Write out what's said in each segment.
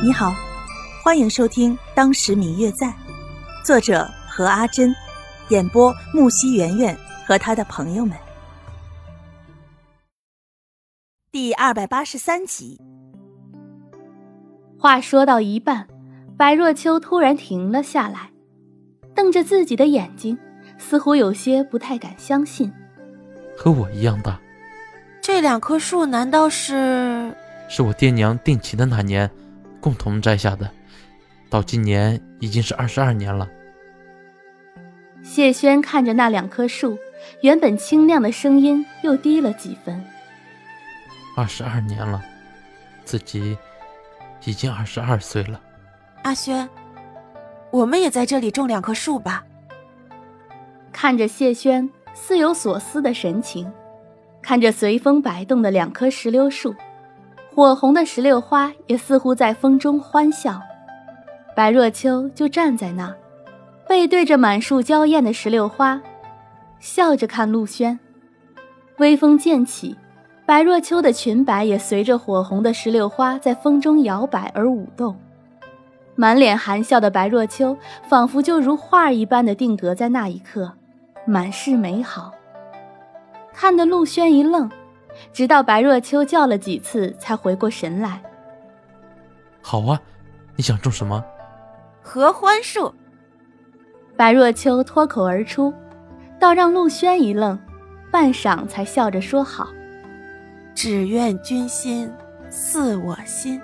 你好，欢迎收听《当时明月在》，作者何阿珍，演播木西圆圆和他的朋友们。第二百八十三集。话说到一半，白若秋突然停了下来，瞪着自己的眼睛，似乎有些不太敢相信。和我一样大，这两棵树难道是？是我爹娘定亲的那年。共同摘下的，到今年已经是二十二年了。谢轩看着那两棵树，原本清亮的声音又低了几分。二十二年了，自己已经二十二岁了。阿轩，我们也在这里种两棵树吧。看着谢轩似有所思的神情，看着随风摆动的两棵石榴树。火红的石榴花也似乎在风中欢笑，白若秋就站在那儿，背对着满树娇艳的石榴花，笑着看陆轩。微风渐起，白若秋的裙摆也随着火红的石榴花在风中摇摆而舞动，满脸含笑的白若秋仿佛就如画一般的定格在那一刻，满是美好，看得陆轩一愣。直到白若秋叫了几次，才回过神来。好啊，你想种什么？合欢树。白若秋脱口而出，倒让陆轩一愣，半晌才笑着说：“好。”只愿君心似我心。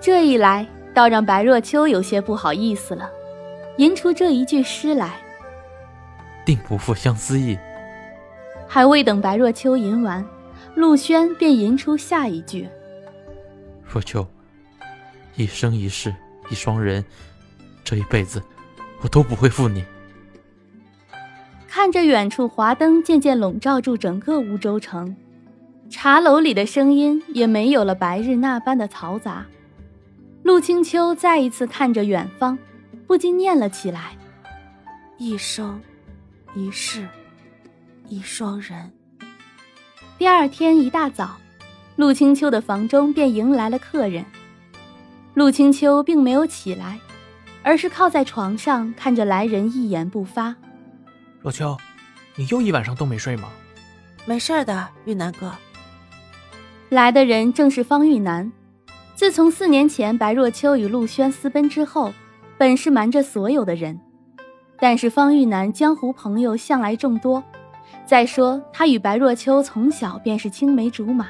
这一来，倒让白若秋有些不好意思了，吟出这一句诗来：“定不负相思意。”还未等白若秋吟完，陆轩便吟出下一句：“若秋，一生一世一双人，这一辈子我都不会负你。”看着远处华灯渐渐笼罩住整个梧州城，茶楼里的声音也没有了白日那般的嘈杂。陆清秋再一次看着远方，不禁念了起来：“一生一世。”一双人。第二天一大早，陆清秋的房中便迎来了客人。陆清秋并没有起来，而是靠在床上看着来人，一言不发。若秋，你又一晚上都没睡吗？没事的，玉南哥。来的人正是方玉南。自从四年前白若秋与陆轩私奔之后，本是瞒着所有的人，但是方玉南江湖朋友向来众多。再说，他与白若秋从小便是青梅竹马，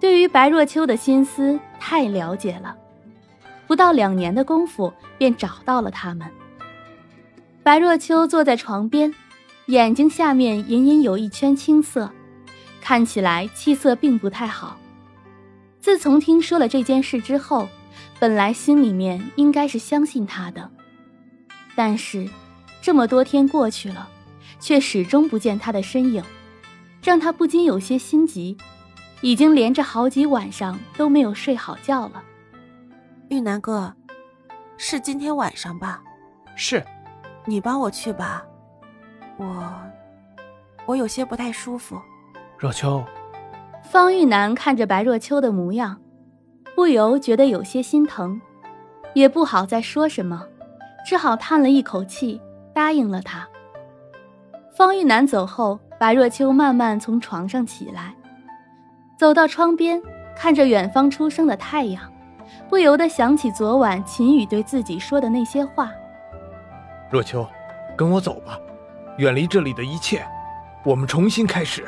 对于白若秋的心思太了解了。不到两年的功夫，便找到了他们。白若秋坐在床边，眼睛下面隐隐有一圈青色，看起来气色并不太好。自从听说了这件事之后，本来心里面应该是相信他的，但是这么多天过去了。却始终不见他的身影，让他不禁有些心急，已经连着好几晚上都没有睡好觉了。玉南哥，是今天晚上吧？是，你帮我去吧，我我有些不太舒服。若秋，方玉南看着白若秋的模样，不由觉得有些心疼，也不好再说什么，只好叹了一口气，答应了他。方玉楠走后，白若秋慢慢从床上起来，走到窗边，看着远方初升的太阳，不由得想起昨晚秦宇对自己说的那些话。若秋，跟我走吧，远离这里的一切，我们重新开始。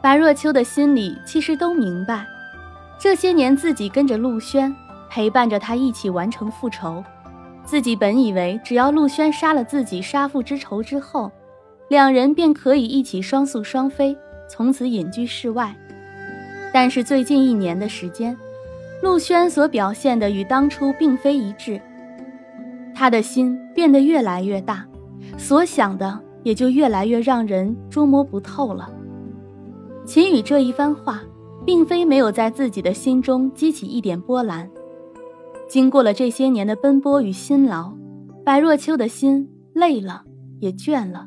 白若秋的心里其实都明白，这些年自己跟着陆轩，陪伴着他一起完成复仇，自己本以为只要陆轩杀了自己，杀父之仇之后。两人便可以一起双宿双飞，从此隐居世外。但是最近一年的时间，陆轩所表现的与当初并非一致，他的心变得越来越大，所想的也就越来越让人捉摸不透了。秦羽这一番话，并非没有在自己的心中激起一点波澜。经过了这些年的奔波与辛劳，白若秋的心累了，也倦了。